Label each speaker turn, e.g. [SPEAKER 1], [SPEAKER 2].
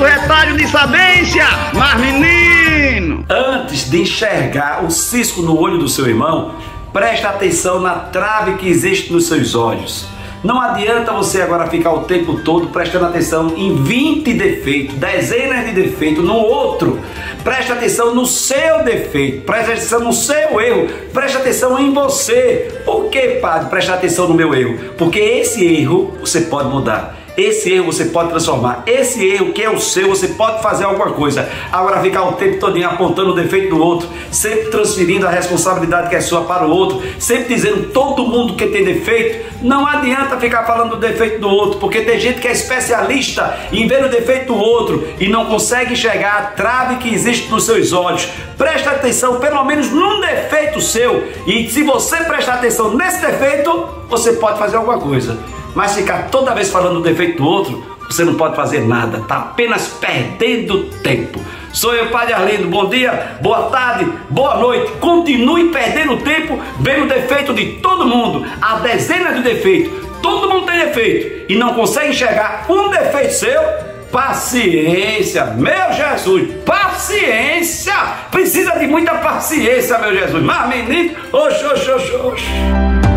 [SPEAKER 1] do retalho de sabência. Mas menino!
[SPEAKER 2] Antes de enxergar o cisco no olho do seu irmão, preste atenção na trave que existe nos seus olhos. Não adianta você agora ficar o tempo todo prestando atenção em 20 defeitos, dezenas de defeitos no outro. Preste atenção no seu defeito, preste atenção no seu erro, preste atenção em você. Por que, padre, prestar atenção no meu erro? Porque esse erro você pode mudar. Esse erro você pode transformar. Esse erro que é o seu, você pode fazer alguma coisa. Agora ficar o tempo todo apontando o defeito do outro, sempre transferindo a responsabilidade que é sua para o outro, sempre dizendo todo mundo que tem defeito, não adianta ficar falando do defeito do outro, porque tem gente que é especialista em ver o defeito do outro e não consegue enxergar a trave que existe nos seus olhos. Presta atenção pelo menos num defeito seu, e se você prestar atenção nesse defeito, você pode fazer alguma coisa. Mas ficar toda vez falando do defeito do outro, você não pode fazer nada, está apenas perdendo tempo. Sou eu, Padre Arlindo. Bom dia, boa tarde, boa noite. Continue perdendo tempo vendo o defeito de todo mundo. Há dezenas de defeitos. Todo mundo tem defeito e não consegue enxergar um defeito seu. Paciência, meu Jesus, paciência! Precisa de muita paciência, meu Jesus. Mas menino, oxe, oxe, oxe, oxe.